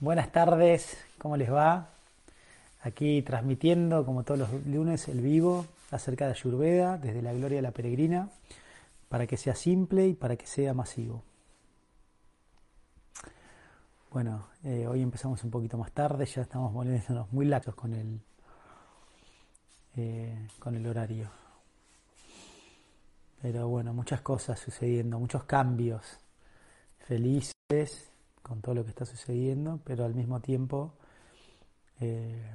Buenas tardes, ¿cómo les va? Aquí transmitiendo, como todos los lunes, el vivo acerca de Ayurveda desde la Gloria de la Peregrina, para que sea simple y para que sea masivo. Bueno, eh, hoy empezamos un poquito más tarde, ya estamos volviéndonos muy laxos con el, eh, con el horario. Pero bueno, muchas cosas sucediendo, muchos cambios. Felices con todo lo que está sucediendo, pero al mismo tiempo eh,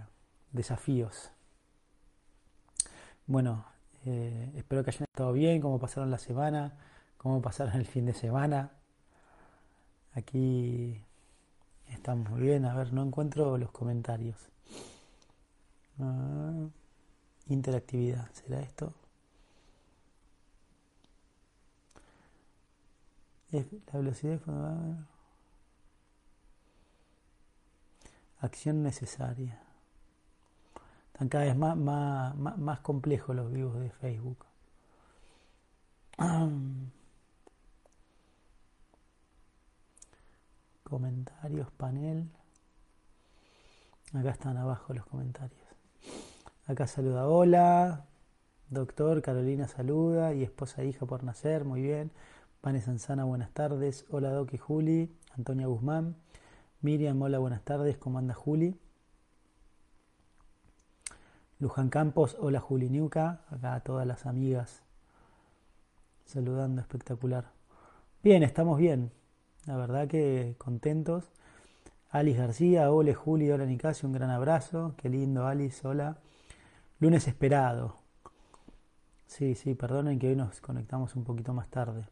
desafíos. Bueno, eh, espero que hayan estado bien, cómo pasaron la semana, cómo pasaron el fin de semana. Aquí estamos muy bien, a ver, no encuentro los comentarios. Ah, interactividad, ¿será esto? la velocidad acción necesaria. Están cada vez más, más, más, complejos los vivos de Facebook. Comentarios, panel. Acá están abajo los comentarios. Acá saluda, hola. Doctor, Carolina saluda y esposa e hija por nacer, muy bien. Pane Sanzana, buenas tardes. Hola Doc y Juli. Antonia Guzmán. Miriam, hola, buenas tardes. ¿Cómo anda Juli? Luján Campos, hola Juli Niuca. Acá a todas las amigas saludando, espectacular. Bien, estamos bien. La verdad que contentos. Alice García, hola Juli, hola Nicasio, un gran abrazo. Qué lindo, Alice, hola. Lunes esperado. Sí, sí, perdonen que hoy nos conectamos un poquito más tarde.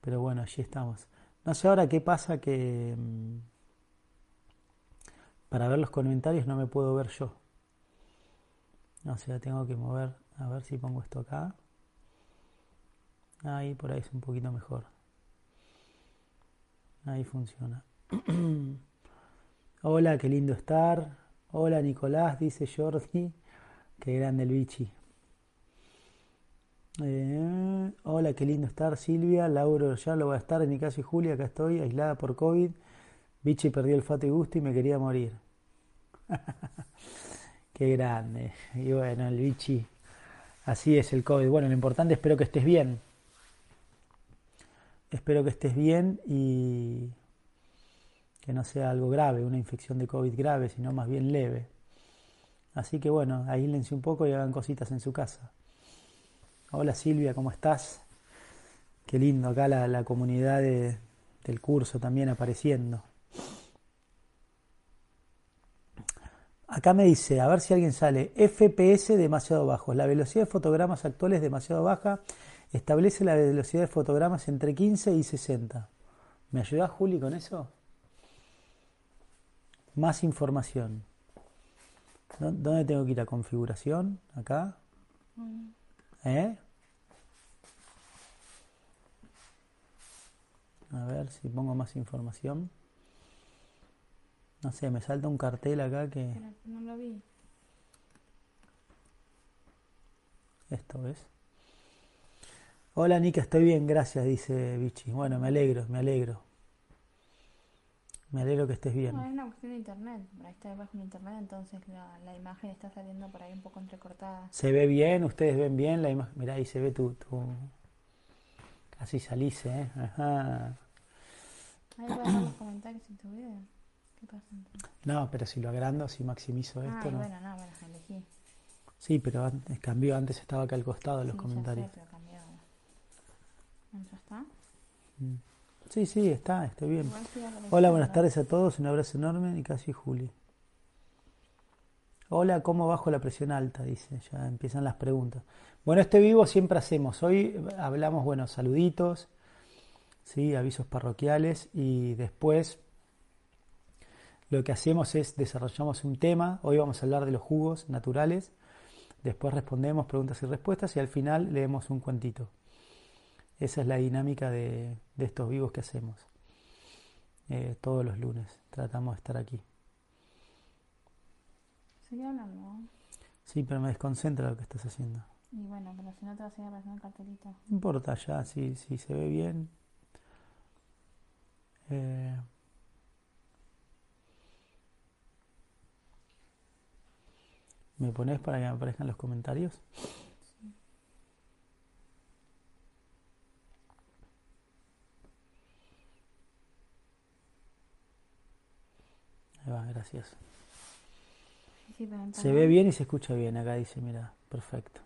Pero bueno, allí estamos. No sé ahora qué pasa que mm, para ver los comentarios no me puedo ver yo. O sea, tengo que mover, a ver si pongo esto acá. Ahí, por ahí es un poquito mejor. Ahí funciona. Hola, qué lindo estar. Hola, Nicolás, dice Jordi. Qué grande el bichi. Eh, hola, qué lindo estar, Silvia. Lauro, ya lo va a estar. En mi caso y Julia, acá estoy, aislada por COVID. Bichi perdió el fato y gusto y me quería morir. qué grande. Y bueno, el bichi. Así es el COVID. Bueno, lo importante, espero que estés bien. Espero que estés bien y que no sea algo grave, una infección de COVID grave, sino más bien leve. Así que bueno, aílense un poco y hagan cositas en su casa. Hola Silvia, ¿cómo estás? Qué lindo acá la, comunidad del curso también apareciendo. Acá me dice, a ver si alguien sale, FPS demasiado bajo. La velocidad de fotogramas actual es demasiado baja. Establece la velocidad de fotogramas entre 15 y 60. ¿Me ayuda Juli con eso? Más información. ¿Dónde tengo que ir a configuración? Acá. Mm. ¿Eh? A ver si pongo más información. No sé, me salta un cartel acá que... No lo vi. Esto es. Hola Nika, estoy bien, gracias, dice Vichy. Bueno, me alegro, me alegro. Me alegro que estés bien. No, es una cuestión de internet. Ahí está debajo de internet, entonces la, imagen está saliendo por ahí un poco entrecortada. ¿Se ve bien? ¿Ustedes ven bien la imagen? Mirá, ahí se ve tu... tu... Casi salís, ¿eh? Ajá. Ahí puedes ver los comentarios en tu video. ¿Qué pasa? No, pero si lo agrando, si maximizo ah, esto, no. bueno, no, bueno, elegí. Sí, pero antes, cambió, antes estaba acá al costado los comentarios. Ya sé, pero cambió. ¿Ya está? Mm. Sí, sí, está, estoy bien. Hola, buenas tardes a todos, un abrazo enorme y casi Juli. Hola, ¿cómo bajo la presión alta? Dice, ya empiezan las preguntas. Bueno, este vivo siempre hacemos. Hoy hablamos, bueno, saluditos, ¿sí? avisos parroquiales y después lo que hacemos es desarrollamos un tema. Hoy vamos a hablar de los jugos naturales. Después respondemos preguntas y respuestas y al final leemos un cuentito. Esa es la dinámica de, de estos vivos que hacemos. Eh, todos los lunes tratamos de estar aquí. Seguí hablando. Sí, pero me desconcentra lo que estás haciendo. Y bueno, pero si no te va a seguir apareciendo el cartelito. No importa, ya, si, si se ve bien. Eh, ¿Me pones para que me aparezcan los comentarios? Gracias. se ve bien y se escucha bien. Acá dice, mira, perfecto.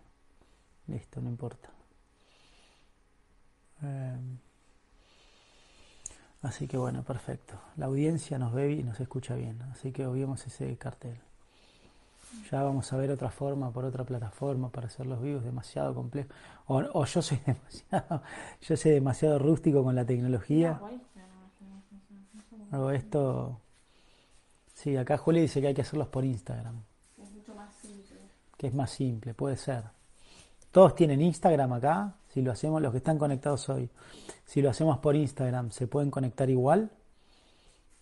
Listo, no importa. Em, así que bueno, perfecto. La audiencia nos ve y nos escucha bien. Así que obviemos ese cartel. Ya vamos a ver otra forma por otra plataforma para hacer los vivos demasiado complejo. O, yo soy demasiado, yo soy demasiado rústico con la tecnología. O esto. Sí, acá Juli dice que hay que hacerlos por Instagram. Es mucho más simple. Que es más simple, puede ser. Todos tienen Instagram acá. Si lo hacemos, los que están conectados hoy, si lo hacemos por Instagram, ¿se pueden conectar igual?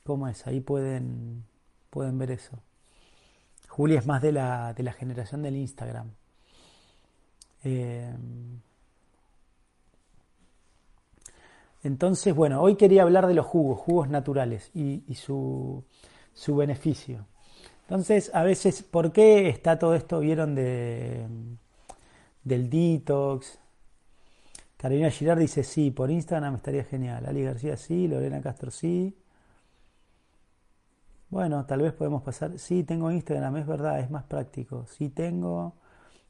¿Cómo es? Ahí pueden, pueden ver eso. Julia es más de la, de la generación del Instagram. Eh, entonces, bueno, hoy quería hablar de los jugos, jugos naturales y, su, su, beneficio. Entonces, a veces, ¿por qué está todo esto? ¿Vieron de, del detox? Carolina Girard dice sí, por Instagram estaría genial. Ali García sí, Lorena Castro sí. Bueno, tal vez podemos pasar. Sí, tengo Instagram, es verdad, es más práctico. Sí, tengo.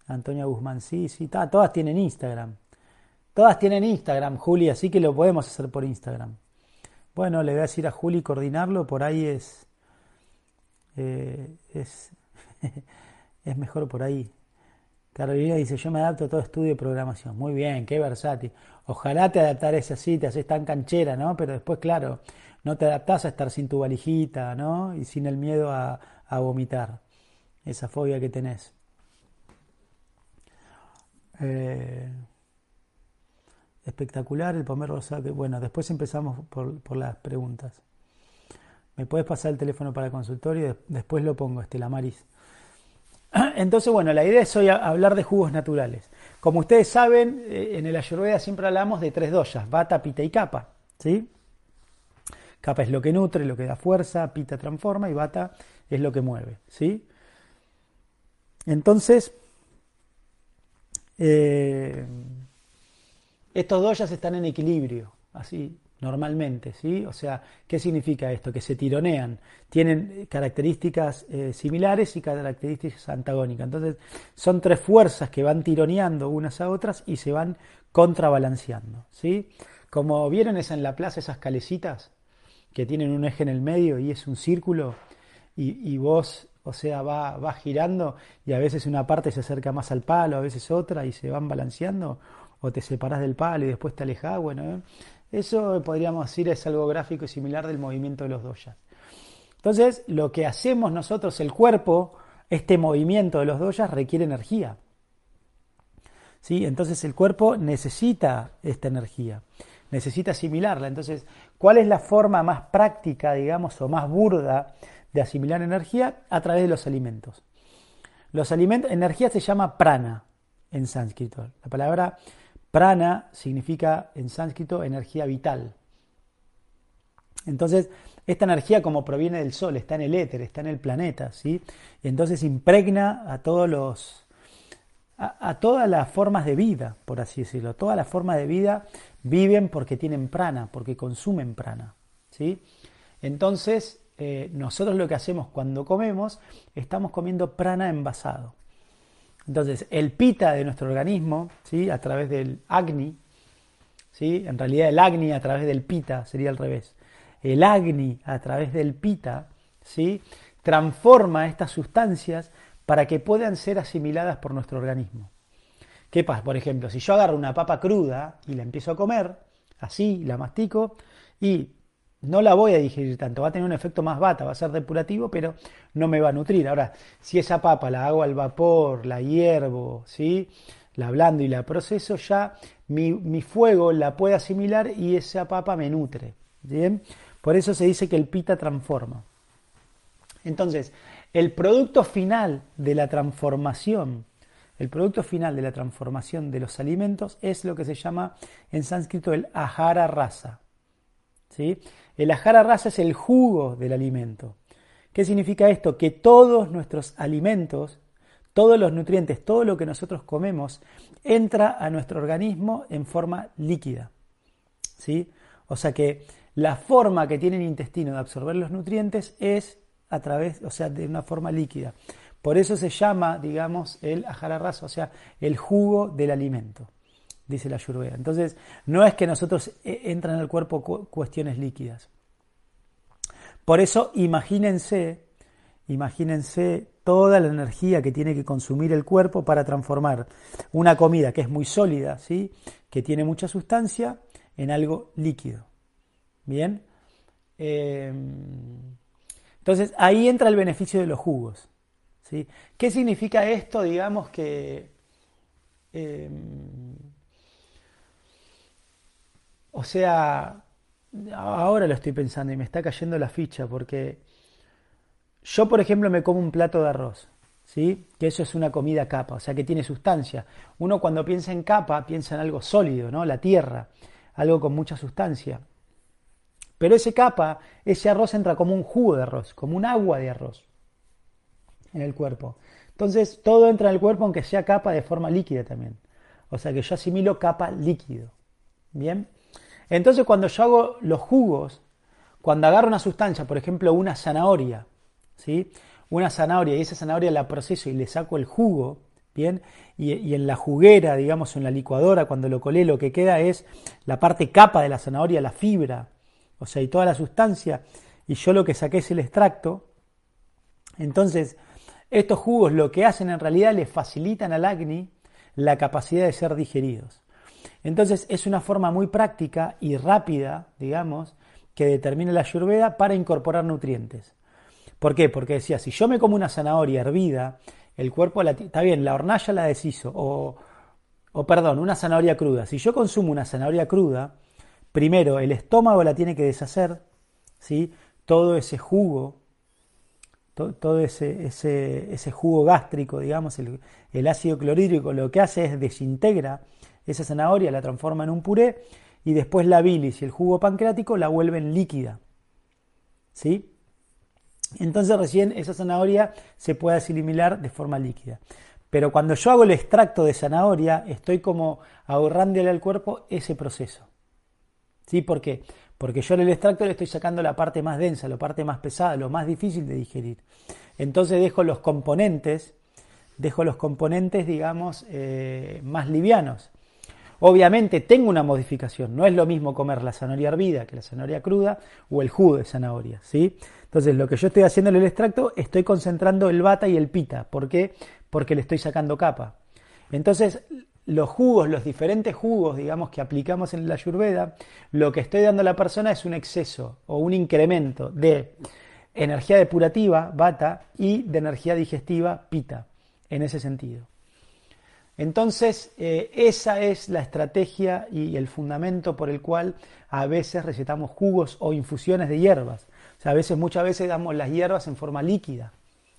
Antonia Guzmán, sí, sí. todas tienen Instagram. Todas tienen Instagram, Juli, así que lo podemos hacer por Instagram. Bueno, le voy a decir a Juli coordinarlo, por ahí es. Eh, es, es mejor por ahí. Carolina dice, yo me adapto a todo estudio de programación. Muy bien, qué versátil. Ojalá te adaptares así, te haces tan canchera, ¿no? Pero después, claro, no te adaptás a estar sin tu valijita, ¿no? Y sin el miedo a, vomitar, esa fobia que tenés. Eh, espectacular el pomer rosado. Bueno, después empezamos por, las preguntas. ¿Me puedes pasar el teléfono para el consultorio? Después lo pongo, Estela Maris. Entonces, bueno, la idea es hoy hablar de jugos naturales. Como ustedes saben, eh, en el Ayurveda siempre hablamos de tres doyas, Vata, Pita y Kapha. ¿sí? Kapha es lo que nutre, lo que da fuerza, Pita transforma y Vata es lo que mueve. ¿sí? Entonces, eh, estos doyas están en equilibrio, así normalmente, ¿sí? O sea, ¿qué significa esto? Que se tironean, tienen características eh, similares y características antagónicas. Entonces, son tres fuerzas que van tironeando unas a otras y se van contrabalanceando, ¿sí? Como vieron esa en la plaza, esas calecitas, que tienen un eje en el medio y es un círculo y, vos, o sea, va, va, girando y a veces una parte se acerca más al palo, a veces otra y se van balanceando o te separás del palo y después te alejás, bueno, ¿eh? Eso podríamos decir es algo gráfico y similar del movimiento de los doyas. Entonces, lo que hacemos nosotros, el cuerpo, este movimiento de los doyas requiere energía. ¿Sí? Entonces el cuerpo necesita esta energía necesita asimilarla. Entonces, ¿cuál es la forma más práctica, digamos, o más burda de asimilar energía? A través de los alimentos. Los alimentos, energía se llama prana en sánscrito. La palabra prana significa en sánscrito energía vital. Entonces, esta energía como proviene del sol, está en el éter, está en el planeta, ¿sí? entonces impregna a todos los a, todas las formas de vida, por así decirlo. Todas las formas de vida viven porque tienen prana, porque consumen prana. ¿sí? Entonces, eh, nosotros lo que hacemos cuando comemos, estamos comiendo prana envasado. Entonces, el pita de nuestro organismo, ¿sí? a través del agni, ¿sí? en realidad el agni a través del pita sería al revés. El agni a través del pita ¿sí? transforma estas sustancias para que puedan ser asimiladas por nuestro organismo. ¿Qué pasa? Por ejemplo, si yo agarro una papa cruda y la empiezo a comer, así, la mastico, y no la voy a digerir tanto, va a tener un efecto más bata, va a ser depurativo, pero no me va a nutrir. Ahora, si esa papa la hago al vapor, la hiervo, ¿sí? la blando y la proceso, ya mi, mi fuego la puede asimilar y esa papa me nutre. ¿bien? Por eso se dice que el pita transforma. Entonces, el producto final de la transformación, el producto final de la transformación de los alimentos es lo que se llama en sánscrito el ahara rasa. ¿sí? El ahara rasa es el jugo del alimento. ¿Qué significa esto? Que todos nuestros alimentos, todos los nutrientes, todo lo que nosotros comemos, entra a nuestro organismo en forma líquida. ¿sí? O sea que la forma que tiene el intestino de absorber los nutrientes es a través, o sea, de una forma líquida. Por eso se llama, digamos, el ajararras, o sea, el jugo del alimento, dice la Ayurveda. Entonces, no es que nosotros eh, entran al cuerpo cuestiones líquidas. Por eso, imagínense, imagínense toda la energía que tiene que consumir el cuerpo para transformar una comida que es muy sólida, ¿sí? que tiene mucha sustancia, en algo líquido. Bien. Em, entonces, ahí entra el beneficio de los jugos. ¿sí? ¿Qué significa esto? Digamos que... Em, o sea, ahora lo estoy pensando y me está cayendo la ficha porque yo, por ejemplo, me como un plato de arroz, ¿sí? Que eso es una comida capa, o sea, que tiene sustancia. Uno cuando piensa en capa piensa en algo sólido, ¿no? La tierra, algo con mucha sustancia. Pero ese capa, ese arroz entra como un jugo de arroz, como un agua de arroz en el cuerpo. Entonces todo entra en el cuerpo aunque sea capa de forma líquida también. O sea que yo asimilo capa líquido. Bien. Entonces cuando yo hago los jugos, cuando agarro una sustancia, por ejemplo una zanahoria, ¿sí? Una zanahoria y esa zanahoria la proceso y le saco el jugo, ¿bien? Y, en la juguera, digamos, en la licuadora, cuando lo colé, lo que queda es la parte capa de la zanahoria, la fibra, o sea, y toda la sustancia, y yo lo que saqué es el extracto. Entonces, estos jugos lo que hacen en realidad le facilitan al acné la capacidad de ser digeridos. Entonces, es una forma muy práctica y rápida, digamos, que determina la ayurveda para incorporar nutrientes. ¿Por qué? Porque decía, si yo me como una zanahoria hervida, el cuerpo la, está bien, la hornalla la deshizo, o, o perdón, una zanahoria cruda. Si yo consumo una zanahoria cruda, primero el estómago la tiene que deshacer, ¿sí? todo ese jugo, todo, ese, ese, ese, jugo gástrico, digamos, el, el ácido clorhídrico, lo que hace es desintegra esa zanahoria, la transforma en un puré y después la bilis y el jugo pancreático la vuelven líquida. ¿Sí? Entonces recién esa zanahoria se puede asimilar de forma líquida. Pero cuando yo hago el extracto de zanahoria, estoy como ahorrándole al cuerpo ese proceso. ¿Sí? ¿Por qué? Porque yo en el extracto le estoy sacando la parte más densa, la parte más pesada, lo más difícil de digerir. Entonces dejo los componentes, dejo los componentes, digamos, eh, más livianos. Obviamente tengo una modificación, no es lo mismo comer la zanahoria hervida que la zanahoria cruda o el jugo de zanahoria, ¿sí? Entonces lo que yo estoy haciendo en el extracto, estoy concentrando el bata y el pita. ¿Por qué? Porque le estoy sacando capa. Entonces los jugos, los diferentes jugos, digamos, que aplicamos en la ayurveda, lo que estoy dando a la persona es un exceso o un incremento de energía depurativa, bata, y de energía digestiva, pita, en ese sentido. Entonces, eh, esa es la estrategia y el fundamento por el cual a veces recetamos jugos o infusiones de hierbas. O sea, a veces, muchas veces damos las hierbas en forma líquida.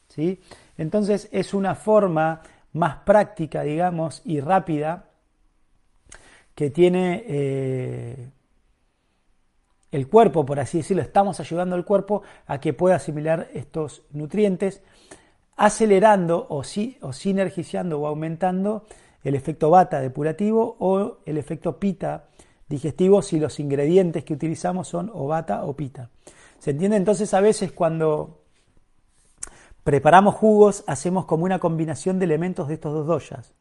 ¿sí? Entonces, es una forma más práctica, digamos, y rápida que tiene eh, el cuerpo, por así decirlo. Estamos ayudando al cuerpo a que pueda asimilar estos nutrientes acelerando o, o sinergizando o aumentando el efecto bata depurativo o el efecto pita digestivo si los ingredientes que utilizamos son o bata o pita. ¿Se entiende? Entonces a veces cuando preparamos jugos hacemos como una combinación de elementos de estos dos doyas.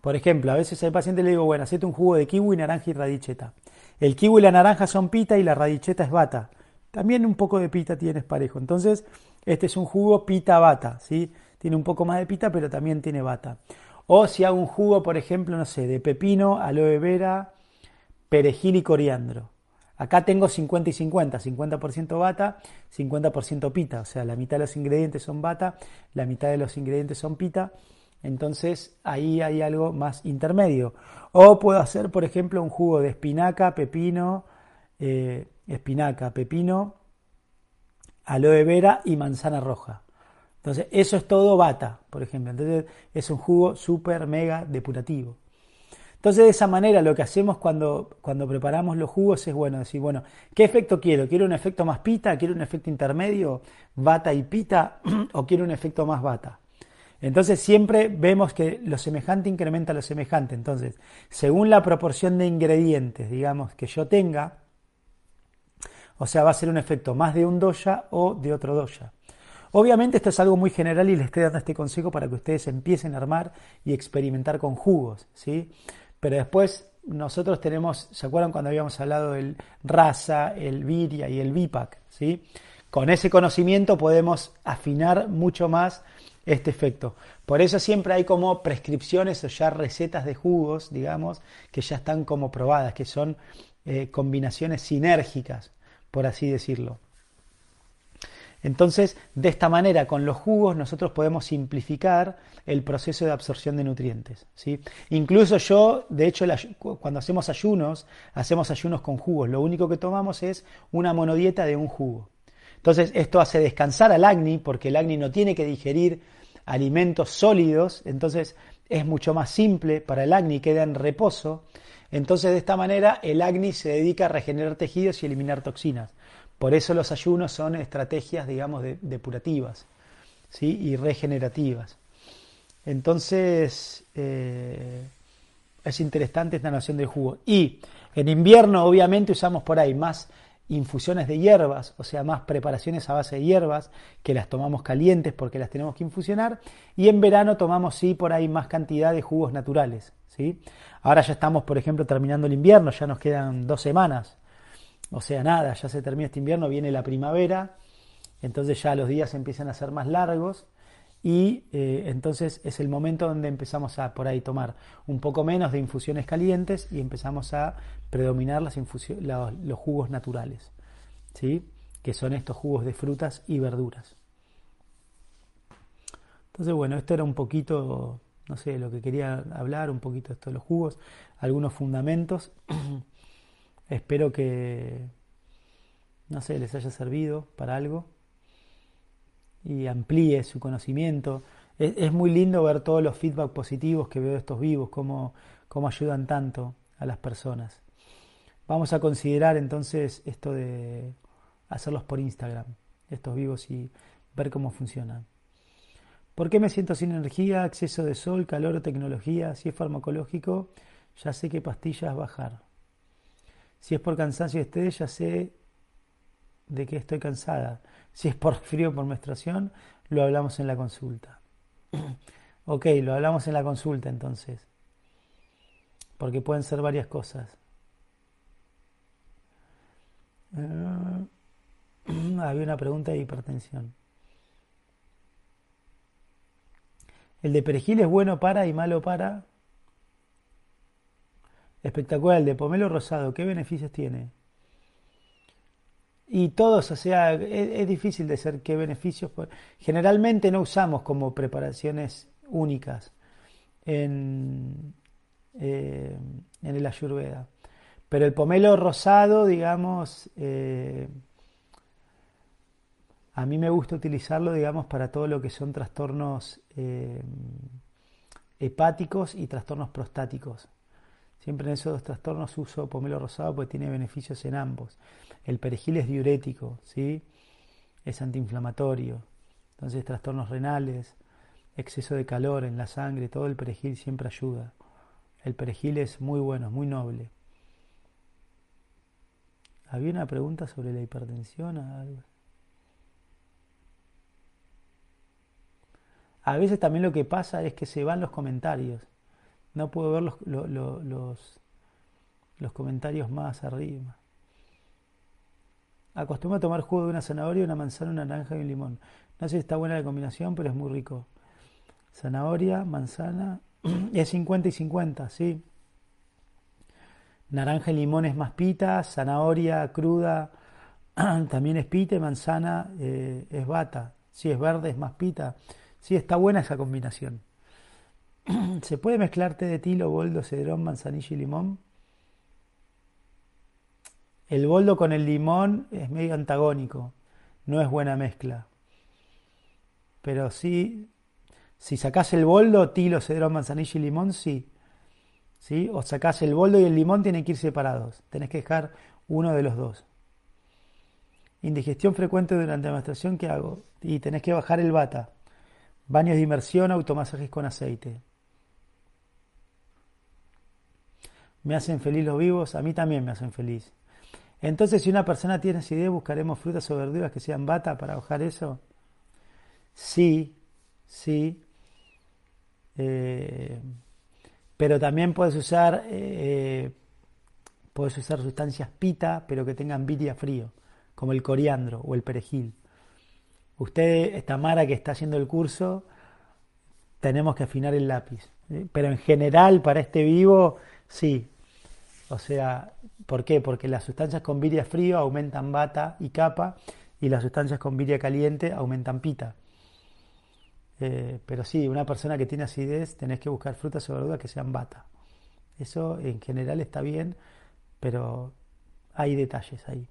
Por ejemplo, a veces al paciente le digo, bueno, hacete un jugo de kiwi, naranja y radicheta. El kiwi y la naranja son pita y la radicheta es bata. También un poco de pita tienes parejo. Entonces, este es un jugo pita bata, ¿sí? Tiene un poco más de pita, pero también tiene bata. O si hago un jugo, por ejemplo, no sé, de pepino, aloe vera, perejil y coriandro. Acá tengo 50 y 50, 50% bata, 50% pita, o sea, la mitad de los ingredientes son bata, la mitad de los ingredientes son pita, entonces ahí hay algo más intermedio. O puedo hacer, por ejemplo, un jugo de espinaca, pepino, eh, espinaca, pepino, aloe vera y manzana roja. Entonces, eso es todo bata, por ejemplo. Entonces, es un jugo súper mega depurativo. Entonces, de esa manera, lo que hacemos cuando, cuando preparamos los jugos es, bueno, decir, bueno, ¿qué efecto quiero? ¿Quiero un efecto más pita? ¿Quiero un efecto intermedio, bata y pita? ¿O quiero un efecto más bata? Entonces siempre vemos que lo semejante incrementa lo semejante. Entonces, según la proporción de ingredientes, digamos, que yo tenga, o sea, va a ser un efecto más de un doya o de otro doya. Obviamente esto es algo muy general y les estoy dando este consejo para que ustedes empiecen a armar y experimentar con jugos, ¿sí? Pero después nosotros tenemos, ¿se acuerdan cuando habíamos hablado del raza, el viria y el bipac, ¿sí? Con ese conocimiento podemos afinar mucho más este efecto. Por eso siempre hay como prescripciones o ya recetas de jugos, digamos, que ya están como probadas, que son eh, combinaciones sinérgicas, por así decirlo. Entonces, de esta manera, con los jugos, nosotros podemos simplificar el proceso de absorción de nutrientes. ¿sí? Incluso yo, de hecho, cuando hacemos ayunos, hacemos ayunos con jugos. Lo único que tomamos es una monodieta de un jugo. Entonces, esto hace descansar al acni, porque el acni no tiene que digerir alimentos sólidos, entonces es mucho más simple para el acni, queda en reposo. Entonces, de esta manera, el acni se dedica a regenerar tejidos y eliminar toxinas. Por eso los ayunos son estrategias, digamos, depurativas ¿sí? y regenerativas. Entonces, eh, es interesante esta noción del jugo. Y en invierno, obviamente, usamos por ahí más infusiones de hierbas, o sea, más preparaciones a base de hierbas, que las tomamos calientes porque las tenemos que infusionar. Y en verano tomamos, sí, por ahí más cantidad de jugos naturales. ¿sí? Ahora ya estamos, por ejemplo, terminando el invierno, ya nos quedan dos semanas. O sea, nada, ya se termina este invierno, viene la primavera, entonces ya los días empiezan a ser más largos y eh, entonces es el momento donde empezamos a por ahí tomar un poco menos de infusiones calientes y empezamos a predominar las los, los, jugos naturales, ¿sí? que son estos jugos de frutas y verduras. Entonces, bueno, esto era un poquito, no sé, lo que quería hablar, un poquito de esto de los jugos, algunos fundamentos. Espero que, no sé, les haya servido para algo y amplíe su conocimiento. Es, muy lindo ver todos los feedback positivos que veo de estos vivos, cómo, cómo ayudan tanto a las personas. Vamos a considerar entonces esto de hacerlos por Instagram, estos vivos y ver cómo funcionan. ¿Por qué me siento sin energía, exceso de sol, calor o tecnología? Si es farmacológico, ya sé qué pastillas bajar. Si es por cansancio y estrés, ya sé de que estoy cansada. Si es por frío o por menstruación, lo hablamos en la consulta. ok, lo hablamos en la consulta entonces. Porque pueden ser varias cosas. Eh, había una pregunta de hipertensión. ¿El de perejil es bueno para y malo para? Espectacular, el de pomelo rosado, ¿qué beneficios tiene? Y todos, o sea, es, difícil de ser qué beneficios. Generalmente no usamos como preparaciones únicas en, eh, en el ayurveda. Pero el pomelo rosado, digamos, eh, a mí me gusta utilizarlo, digamos, para todo lo que son trastornos eh, hepáticos y trastornos prostáticos. Siempre en esos dos trastornos uso pomelo rosado porque tiene beneficios en ambos. El perejil es diurético, ¿sí? es antiinflamatorio. Entonces trastornos renales, exceso de calor en la sangre, todo el perejil siempre ayuda. El perejil es muy bueno, muy noble. Había una pregunta sobre la hipertensión. A veces también lo que pasa es que se van los comentarios. No puedo ver los, los, los, comentarios más arriba. Acostumbro a tomar jugo de una zanahoria, una manzana, una naranja y un limón. No sé si está buena la combinación, pero es muy rico. Zanahoria, manzana, es 50 y 50, ¿sí? Naranja y limón es más pita, zanahoria cruda también es pita y manzana eh, es bata. Si es verde es más pita. Sí, está buena esa combinación. ¿Se puede mezclar té de tilo, boldo, cedrón, manzanilla y limón? El boldo con el limón es medio antagónico, no es buena mezcla. Pero sí, si sacás el boldo, tilo, cedrón, manzanilla y limón, sí. ¿Sí? O sacás el boldo y el limón, tienen que ir separados. Tenés que dejar uno de los dos. Indigestión frecuente durante la menstruación, ¿qué hago? Y tenés que bajar el bata. Baños de inmersión, automasajes con aceite. ¿Me hacen feliz los vivos? A mí también me hacen feliz. Entonces, si una persona tiene esa idea, buscaremos frutas o verduras que sean bata para bajar eso. Sí, sí. Eh, pero también puedes usar, eh, puedes usar sustancias pita, pero que tengan viria frío, como el coriandro o el perejil. Usted, esta Mara que está haciendo el curso, tenemos que afinar el lápiz. Pero en general, para este vivo, sí. O sea, ¿por qué? Porque las sustancias con viria frío aumentan bata y capa y las sustancias con viria caliente aumentan pita. Eh, pero sí, una persona que tiene acidez, tenés que buscar frutas o verduras que sean bata. Eso en general está bien, pero hay detalles ahí.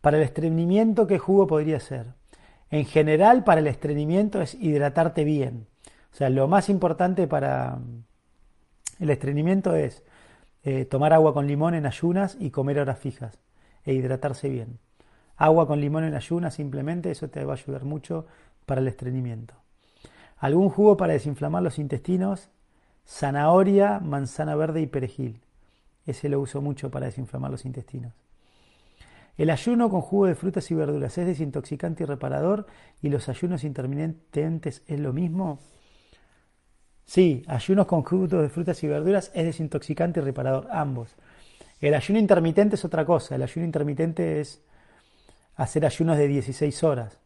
Para el estreñimiento, ¿qué jugo podría ser? En general, para el estreñimiento es hidratarte bien. O sea, lo más importante para el estreñimiento es eh, tomar agua con limón en ayunas y comer horas fijas e hidratarse bien. Agua con limón en ayunas, simplemente, eso te va a ayudar mucho para el estreñimiento. Algún jugo para desinflamar los intestinos, zanahoria, manzana verde y perejil. Ese lo uso mucho para desinflamar los intestinos. El ayuno con jugo de frutas y verduras es desintoxicante y reparador y los ayunos intermitentes es lo mismo. Sí, ayunos con jugo de frutas y verduras es desintoxicante y reparador, ambos. El ayuno intermitente es otra cosa. El ayuno intermitente es hacer ayunos de 16 horas.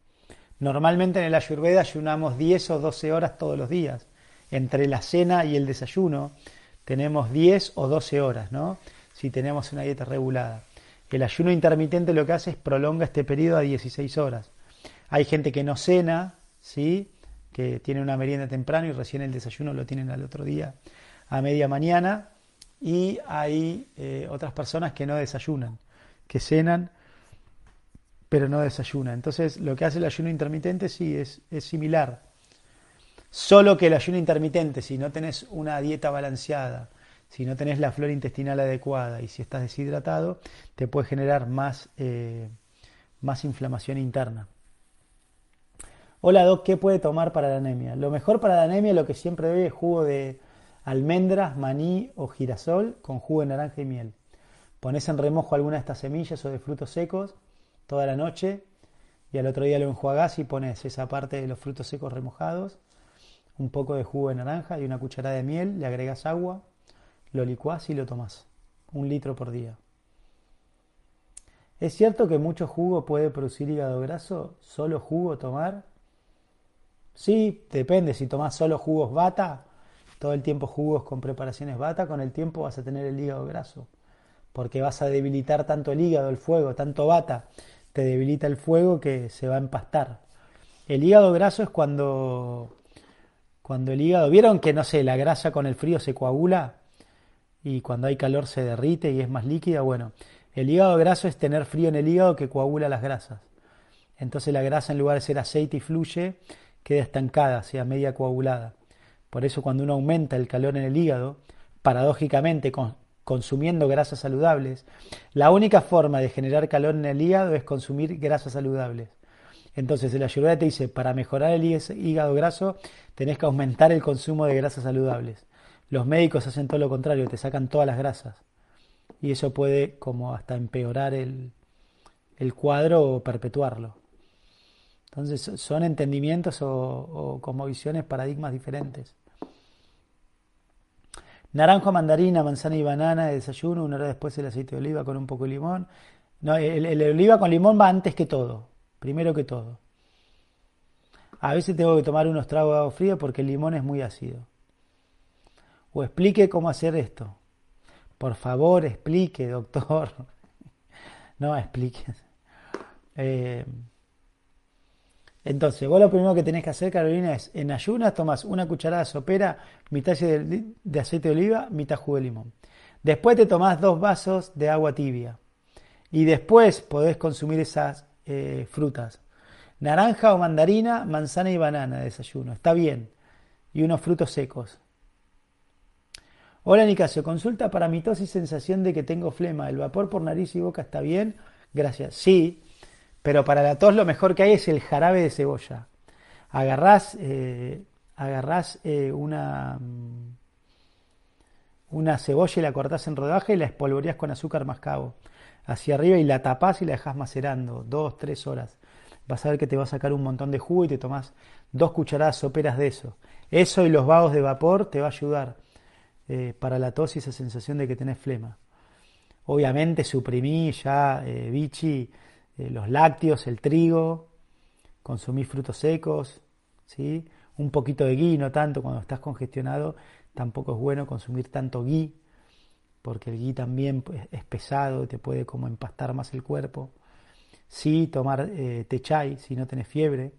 Normalmente en el Ayurveda ayunamos 10 o 12 horas todos los días. Entre la cena y el desayuno tenemos 10 o 12 horas, ¿no? Si tenemos una dieta regulada. El ayuno intermitente lo que hace es prolonga este periodo a 16 horas. Hay gente que no cena, ¿sí? Que tiene una merienda temprano y recién el desayuno lo tienen al otro día a media mañana. Y hay eh, otras personas que no desayunan, que cenan pero no desayuna. Entonces, lo que hace el ayuno intermitente sí es, es similar. Solo que el ayuno intermitente, si no tenés una dieta balanceada, si no tenés la flora intestinal adecuada y si estás deshidratado, te puede generar más, eh, más inflamación interna. Hola Doc, ¿qué puede tomar para la anemia? Lo mejor para la anemia, lo que siempre bebe es jugo de almendras, maní o girasol con jugo de naranja y miel. Pones en remojo alguna de estas semillas o de frutos secos toda la noche y al otro día lo enjuagás y pones esa parte de los frutos secos remojados, un poco de jugo de naranja y una cucharada de miel, le agregas agua, lo licuás y lo tomás. Un litro por día. ¿Es cierto que mucho jugo puede producir hígado graso? ¿Solo jugo tomar? Sí, depende. Si tomás solo jugos bata, todo el tiempo jugos con preparaciones bata, con el tiempo vas a tener el hígado graso. Porque vas a debilitar tanto el hígado, el fuego, tanto bata, te debilita el fuego que se va a empastar. El hígado graso es cuando, cuando el hígado, ¿vieron que no sé, la grasa con el frío se coagula y cuando hay calor se derrite y es más líquida? Bueno, el hígado graso es tener frío en el hígado que coagula las grasas. Entonces la grasa en lugar de ser aceite y fluye, queda estancada, sea media coagulada. Por eso cuando uno aumenta el calor en el hígado, paradójicamente consumiendo grasas saludables. La única forma de generar calor en el hígado es consumir grasas saludables. Entonces el ayurveda te dice, para mejorar el hígado graso tenés que aumentar el consumo de grasas saludables. Los médicos hacen todo lo contrario, te sacan todas las grasas. Y eso puede como hasta empeorar el, el cuadro o perpetuarlo. Entonces son entendimientos o, o como visiones, paradigmas diferentes. Naranjo, mandarina, manzana y banana de desayuno, una hora después el aceite de oliva con un poco de limón. No, el, el, oliva con limón va antes que todo, primero que todo. A veces tengo que tomar unos tragos de agua fría porque el limón es muy ácido. O explique cómo hacer esto. Por favor, explique, doctor. No, explique. Eh, entonces, vos lo primero que tenés que hacer, Carolina, es en ayunas tomas una cucharada sopera, mitad de, aceite de oliva, mitad jugo de limón. Después te tomás dos vasos de agua tibia. Y después podés consumir esas eh, frutas. Naranja o mandarina, manzana y banana de desayuno. Está bien. Y unos frutos secos. Hola Nicasio, consulta para mitosis, sensación de que tengo flema. ¿El vapor por nariz y boca está bien? Gracias. Sí, pero para la tos lo mejor que hay es el jarabe de cebolla. agarrás, eh, eh, una, mm, una cebolla y la cortás en rodaje y la espolvoreás con azúcar mascabo hacia arriba y la tapás y la dejás macerando dos, tres horas. Vas a ver que te va a sacar un montón de jugo y te tomás dos cucharadas soperas de eso. Eso y los vagos de vapor te va a ayudar eh, para la tos y esa sensación de que tenés flema. Obviamente suprimí ya, eh, bichi, eh, los lácteos, el trigo, consumí frutos secos, ¿sí? un poquito de gui, no tanto cuando estás congestionado, tampoco es bueno consumir tanto gui, porque el gui también pues, es pesado, te puede como empastar más el cuerpo. Sí, tomar eh, té chai si no tenés fiebre,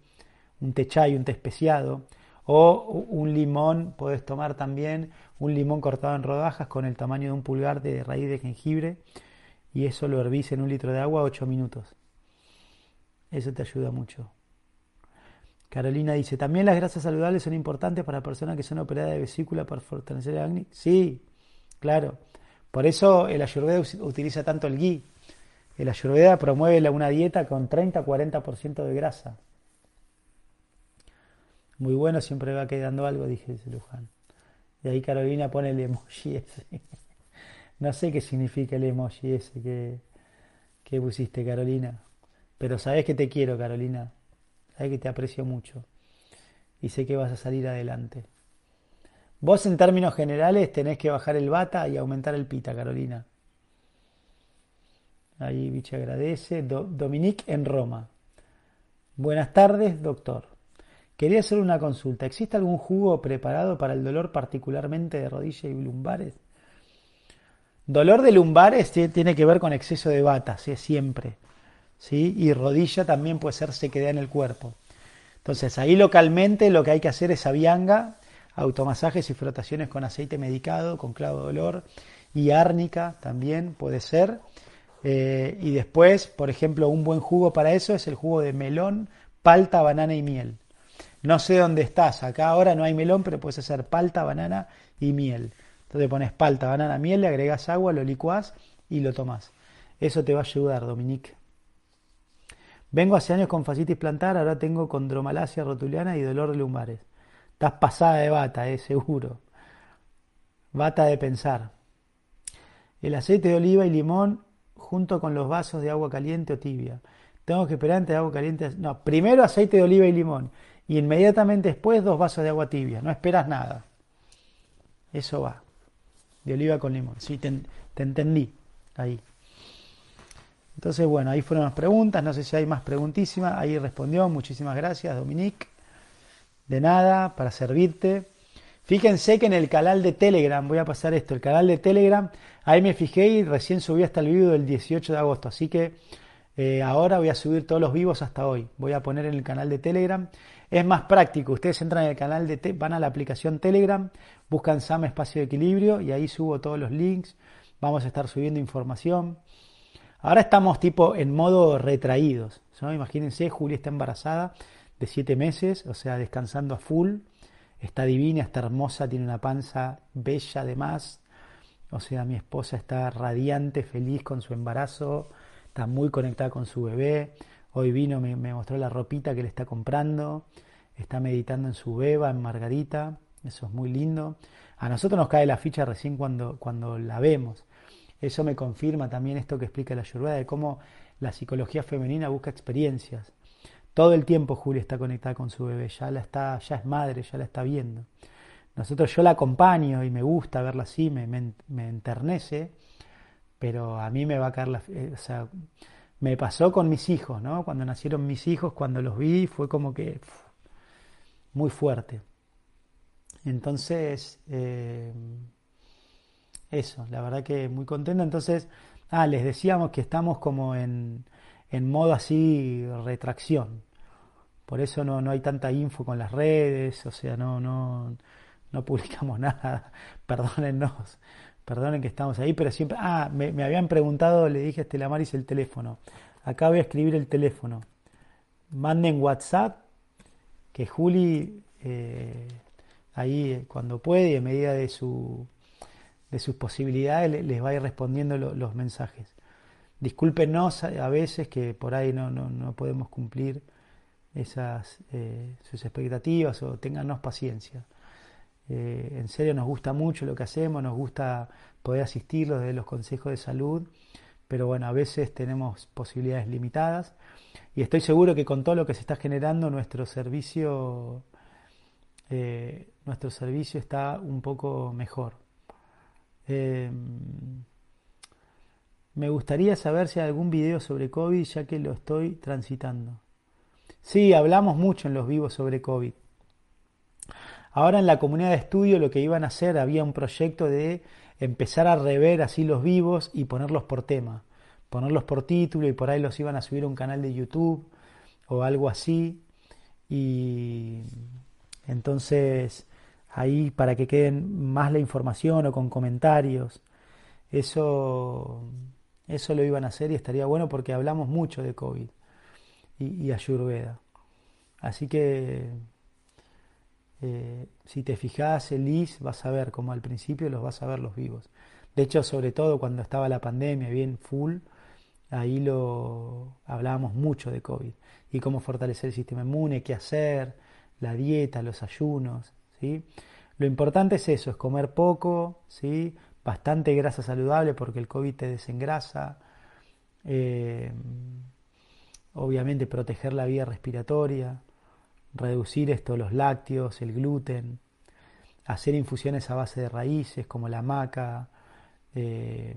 un té chai, un té especiado, o un limón, puedes tomar también un limón cortado en rodajas con el tamaño de un pulgar de raíz de jengibre y eso lo hervís en un litro de agua 8 minutos. Eso te ayuda mucho. Carolina dice, ¿también las grasas saludables son importantes para personas que son operadas de vesícula para fortalecer el acné? Sí, claro. Por eso el ayurveda utiliza tanto el ghee. El ayurveda promueve una dieta con 30-40% de grasa. Muy bueno, siempre va quedando algo, dije Luján. Y ahí Carolina pone el emoji ese. No sé qué significa el emoji ese que, que pusiste, Carolina. Pero sabes que te quiero, Carolina. Sabes que te aprecio mucho. Y sé que vas a salir adelante. Vos en términos generales tenés que bajar el bata y aumentar el pita, Carolina. Ahí Vichy agradece. Dominique en Roma. Buenas tardes, doctor. Quería hacer una consulta. ¿Existe algún jugo preparado para el dolor particularmente de rodilla y lumbares? Dolor de lumbares tiene que ver con exceso de bata, ¿sí? siempre. ¿Sí? Y rodilla también puede ser sequedad en el cuerpo. Entonces ahí localmente lo que hay que hacer es avianga automasajes y frotaciones con aceite medicado, con clavo de olor y árnica también puede ser. Eh, y después, por ejemplo, un buen jugo para eso es el jugo de melón, palta, banana y miel. No sé dónde estás, acá ahora no hay melón, pero puedes hacer palta, banana y miel. Entonces pones palta, banana, miel, le agregas agua, lo licuás y lo tomás. Eso te va a ayudar, Dominique. Vengo hace años con fascitis plantar, ahora tengo condromalacia rotuliana y dolor de lumbares. Estás pasada de bata, eh, seguro. Bata de pensar. El aceite de oliva y limón junto con los vasos de agua caliente o tibia. Tengo que esperar antes de agua caliente. No, primero aceite de oliva y limón. Y inmediatamente después dos vasos de agua tibia. No esperas nada. Eso va. De oliva con limón. Sí, te, te entendí. Ahí. Entonces, bueno, ahí fueron las preguntas. No sé si hay más preguntísimas. Ahí respondió. Muchísimas gracias, Dominique. De nada, para servirte. Fíjense que en el canal de Telegram, voy a pasar esto, el canal de Telegram, ahí me fijé y recién subí hasta el vivo del 18 de agosto, así que eh, ahora voy a subir todos los vivos hasta hoy. Voy a poner en el canal de Telegram. Es más práctico, ustedes entran en el canal de, van a la aplicación Telegram, buscan SAM Espacio de Equilibrio y ahí subo todos los links. Vamos a estar subiendo información. Ahora estamos tipo en modo retraídos. ¿no? Imagínense, Julia está embarazada de siete meses, o sea, descansando a full. Está divina, está hermosa, tiene una panza bella además. O sea, mi esposa está radiante, feliz con su embarazo, está muy conectada con su bebé. Hoy vino, me, mostró la ropita que le está comprando. Está meditando en su beba, en Margarita. Eso es muy lindo. A nosotros nos cae la ficha recién cuando, cuando la vemos. Eso me confirma también esto que explica la Ayurveda de cómo la psicología femenina busca experiencias. Todo el tiempo Julia está conectada con su bebé, ya la está, ya es madre, ya la está viendo. Nosotros yo la acompaño y me gusta verla así, me, me, enternece, pero a mí me va a caer la... Eh, o sea, me pasó con mis hijos, ¿no? Cuando nacieron mis hijos, cuando los vi, fue como que muy fuerte. Entonces, eh, eso, la verdad que muy contento. Entonces, ah, les decíamos que estamos como en, en modo así retracción. Por eso no, no hay tanta info con las redes, o sea, no, no, no publicamos nada. Perdónennos, perdonen que estamos ahí, pero siempre. Ah, me, habían preguntado, le dije a Estela Maris el teléfono. Acá voy a escribir el teléfono. Manden WhatsApp, que Juli eh, ahí eh, cuando puede y a medida de, su, de sus posibilidades les va a ir respondiendo los mensajes. Discúlpenos a veces que por ahí no, no, no podemos cumplir esas eh, sus expectativas o téngannos paciencia. Eh, en serio nos gusta mucho lo que hacemos, nos gusta poder asistirlos desde los consejos de salud, pero bueno, a veces tenemos posibilidades limitadas y estoy seguro que con todo lo que se está generando nuestro servicio, eh, nuestro servicio está un poco mejor. Me gustaría saber si hay algún video sobre COVID ya que lo estoy transitando. Sí, hablamos mucho en los vivos sobre COVID. Ahora en la comunidad de estudio lo que iban a hacer, había un proyecto de empezar a rever así los vivos y ponerlos por tema, ponerlos por título y por ahí los iban a subir a un canal de YouTube o algo así. Y entonces ahí para que queden más la información o con comentarios, eso, eso lo iban a hacer y estaría bueno porque hablamos mucho de COVID y, Ayurveda. Así que eh, si te fijas, Elis, vas a ver como al principio los vas a ver los vivos. De hecho, sobre todo cuando estaba la pandemia bien full, ahí lo hablábamos mucho de COVID y cómo fortalecer el sistema inmune, qué hacer, la dieta, los ayunos, Lo importante es eso, es comer poco, ¿sí? Bastante grasa saludable porque el COVID te desengrasa. Eh, obviamente proteger la vía respiratoria, reducir esto, los lácteos, el gluten, hacer infusiones a base de raíces como la maca, eh,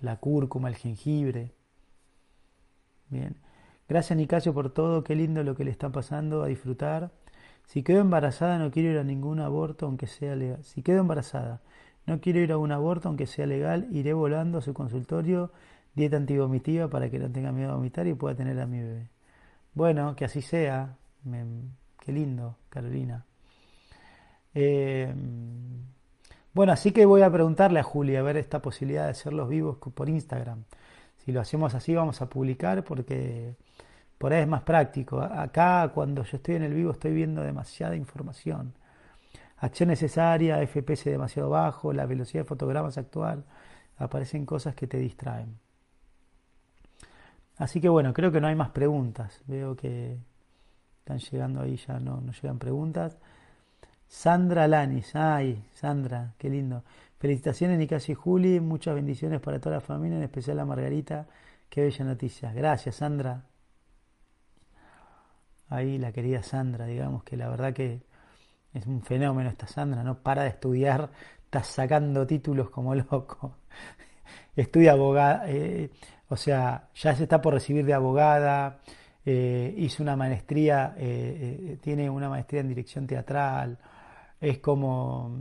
la cúrcuma, el jengibre. Bien. Gracias Nicasio por todo, qué lindo lo que le está pasando, a disfrutar. Si quedo embarazada no quiero ir a ningún aborto aunque sea legal. Si quedo embarazada no quiero ir a un aborto aunque sea legal, iré volando a su consultorio dieta antivomitiva para que no tenga miedo a vomitar y pueda tener a mi bebé. Bueno, que así sea. qué lindo, Carolina. Eh, bueno, así que voy a preguntarle a Julia a ver esta posibilidad de hacerlos vivos por Instagram. Si lo hacemos así, vamos a publicar porque por ahí es más práctico. Acá, cuando yo estoy en el vivo, estoy viendo demasiada información. Acción necesaria, FPS demasiado bajo, la velocidad de fotogramas actual. Aparecen cosas que te distraen. Así que bueno, creo que no hay más preguntas. Veo que están llegando ahí, ya no, no llegan preguntas. Sandra Lanis, ay, Sandra, qué lindo. Felicitaciones Nicasio y Juli, muchas bendiciones para toda la familia, en especial a Margarita. Qué bella noticia. Gracias, Sandra. Ahí la querida Sandra, digamos que la verdad que es un fenómeno esta Sandra, no para de estudiar, está sacando títulos como loco. Estudia abogada, eh, o sea, ya se está por recibir de abogada, eh, hizo una maestría, eh, eh, tiene una maestría en dirección teatral, es como,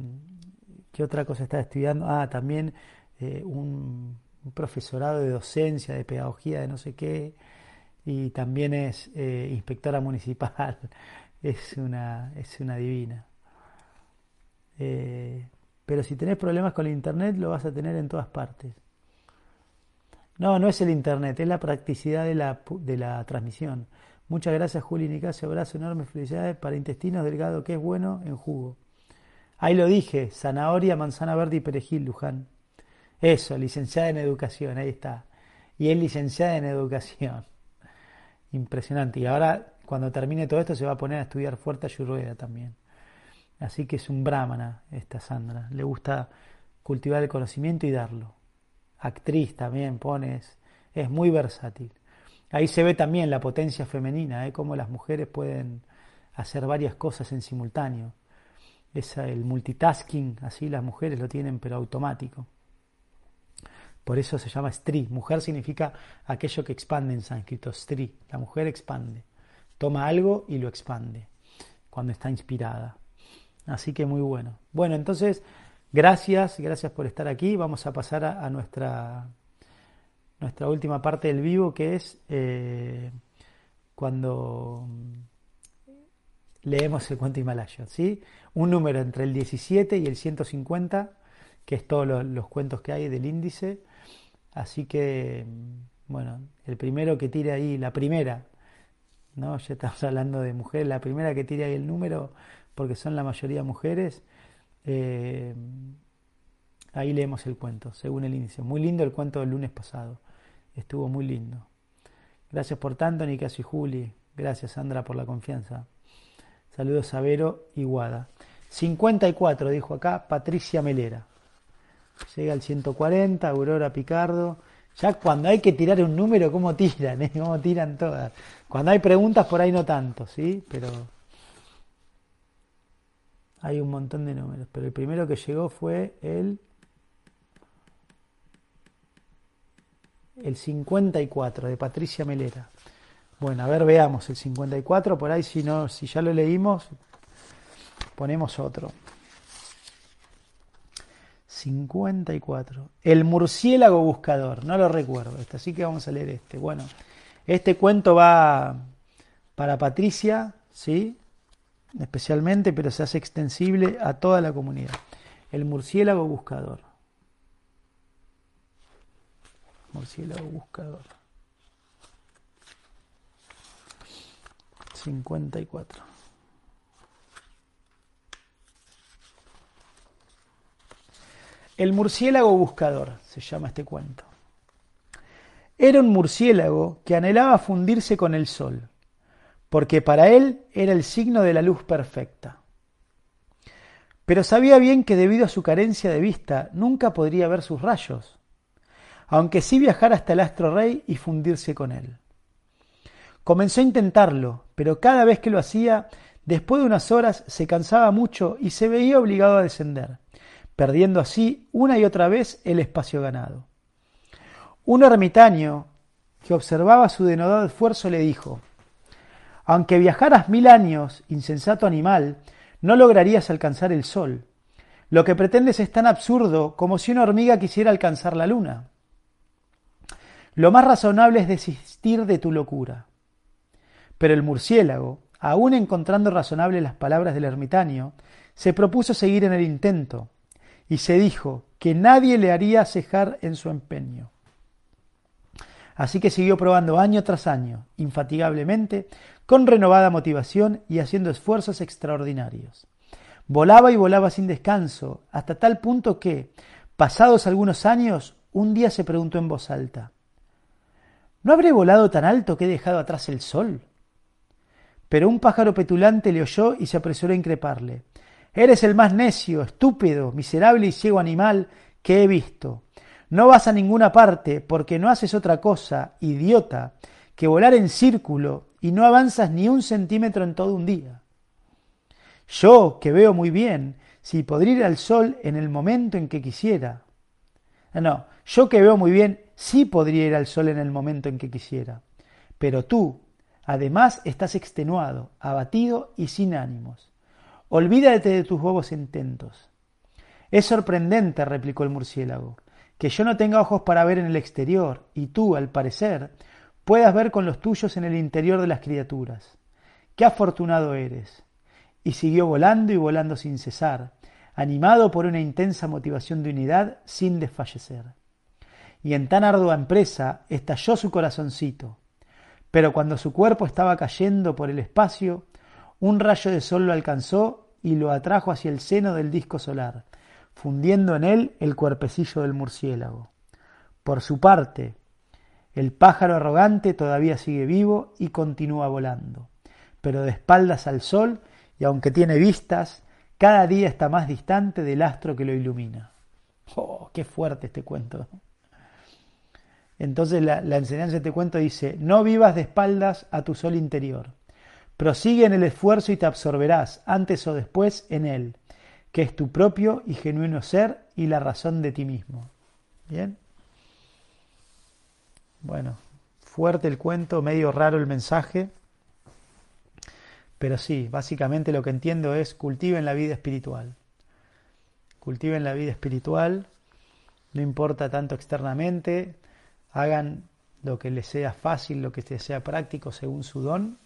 ¿qué otra cosa está estudiando? Ah, también un, profesorado de docencia, de pedagogía, de no sé qué, y también es inspectora municipal, es una, es una divina. pero si tenés problemas con el internet, lo vas a tener en todas partes. No, no es el internet, es la practicidad de la, de la transmisión. Muchas gracias, Juli Nicasio. Abrazo enorme, felicidades para intestinos delgado, que es bueno en jugo. Ahí lo dije, zanahoria, manzana verde y perejil, Luján. Eso, licenciada en educación, ahí está. Y es licenciada en educación. Impresionante. Y ahora, cuando termine todo esto, se va a poner a estudiar fuerte Ayurveda también. Así que es un brahmana esta Sandra. Le gusta cultivar el conocimiento y darlo actriz también pones, es muy versátil. Ahí se ve también la potencia femenina, ¿eh? cómo las mujeres pueden hacer varias cosas en simultáneo. Es el multitasking, así las mujeres lo tienen, pero automático. Por eso se llama stri. Mujer significa aquello que expande en sánscrito. Stri. La mujer expande. Toma algo y lo expande cuando está inspirada. Así que muy bueno. Bueno, entonces Gracias, gracias por estar aquí. Vamos a pasar a, nuestra, nuestra última parte del vivo, que es eh, cuando leemos el cuento Himalaya. ¿sí? Un número entre el 17 y el 150, que es todos los, cuentos que hay del índice. Así que, bueno, el primero que tire ahí, la primera, ¿no? Ya estamos hablando de mujeres, la primera que tire ahí el número, porque son la mayoría mujeres, eh, ahí leemos el cuento, según el inicio. Muy lindo el cuento del lunes pasado. Estuvo muy lindo. Gracias por tanto, Nicasio y Juli. Gracias Sandra por la confianza. Saludos a Vero y Guada. 54, dijo acá Patricia Melera. Llega al 140, Aurora Picardo. Ya cuando hay que tirar un número, ¿cómo tiran? Eh? ¿Cómo tiran todas? Cuando hay preguntas, por ahí no tanto, ¿sí? Pero hay un montón de números. Pero el primero que llegó fue el, el 54 de Patricia Melera. Bueno, a ver, veamos el 54. Por ahí, si, no, si ya lo leímos, ponemos otro. 54. El murciélago buscador, no lo recuerdo, este, así que vamos a leer este. Bueno, este cuento va para Patricia, ¿sí? Especialmente, pero se hace extensible a toda la comunidad. El murciélago buscador. Murciélago buscador. 54. El murciélago buscador se llama este cuento. Era un murciélago que anhelaba fundirse con el sol, porque para él era el signo de la luz perfecta. Pero sabía bien que debido a su carencia de vista nunca podría ver sus rayos, aunque sí viajar hasta el astro rey y fundirse con él. Comenzó a intentarlo, pero cada vez que lo hacía, después de unas horas se cansaba mucho y se veía obligado a descender perdiendo así una y otra vez el espacio ganado. Un ermitaño que observaba su denodado esfuerzo le dijo, aunque viajaras mil años, insensato animal, no lograrías alcanzar el sol. Lo que pretendes es tan absurdo como si una hormiga quisiera alcanzar la luna. Lo más razonable es desistir de tu locura. Pero el murciélago, aun encontrando razonables las palabras del ermitaño, se propuso seguir en el intento, y se dijo que nadie le haría cejar en su empeño. Así que siguió probando año tras año, infatigablemente, con renovada motivación y haciendo esfuerzos extraordinarios. Volaba y volaba sin descanso, hasta tal punto que, pasados algunos años, un día se preguntó en voz alta, ¿No habré volado tan alto que he dejado atrás el sol? Pero un pájaro petulante le oyó y se apresuró a increparle. Eres el más necio, estúpido, miserable y ciego animal que he visto. No vas a ninguna parte porque no haces otra cosa, idiota, que volar en círculo y no avanzas ni un centímetro en todo un día. Yo, que veo muy bien, si podría ir al sol en el momento en que quisiera. No, yo que veo muy bien, sí podría ir al sol en el momento en que quisiera. Pero tú, además, estás extenuado, abatido y sin ánimos. Olvídate de tus bobos intentos. Es sorprendente, replicó el murciélago, que yo no tenga ojos para ver en el exterior y tú, al parecer, puedas ver con los tuyos en el interior de las criaturas. Qué afortunado eres. Y siguió volando y volando sin cesar, animado por una intensa motivación de unidad sin desfallecer. Y en tan ardua empresa estalló su corazoncito. Pero cuando su cuerpo estaba cayendo por el espacio, un rayo de sol lo alcanzó y lo atrajo hacia el seno del disco solar, fundiendo en él el cuerpecillo del murciélago. Por su parte, el pájaro arrogante todavía sigue vivo y continúa volando, pero de espaldas al sol y aunque tiene vistas, cada día está más distante del astro que lo ilumina. ¡Oh, qué fuerte este cuento! Entonces la, enseñanza de este cuento dice, no vivas de espaldas a tu sol interior Prosigue en el esfuerzo y te absorberás, antes o después, en él, que es tu propio y genuino ser y la razón de ti mismo. ¿Bien? Bueno, fuerte el cuento, medio raro el mensaje, pero sí, básicamente lo que entiendo es cultiven la vida espiritual. Cultiven la vida espiritual, no importa tanto externamente, hagan lo que les sea fácil, lo que les sea práctico según su don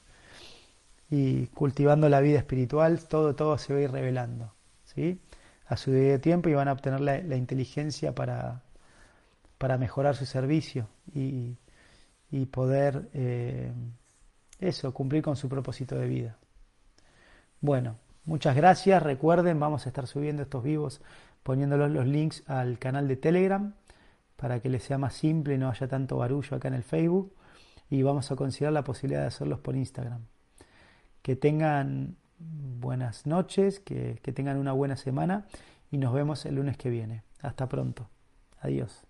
y cultivando la vida espiritual, todo, todo se va a ir revelando, ¿sí? A su debido tiempo y van a obtener la, inteligencia para, para mejorar su servicio y, y poder, eh, eso, cumplir con su propósito de vida. Bueno, muchas gracias. Recuerden, vamos a estar subiendo estos vivos, poniéndolos los links al canal de Telegram para que les sea más simple y no haya tanto barullo acá en el Facebook. y vamos a considerar la posibilidad de hacerlos por Instagram. Que tengan buenas noches, que, que tengan una buena semana y nos vemos el lunes que viene. Hasta pronto. Adiós.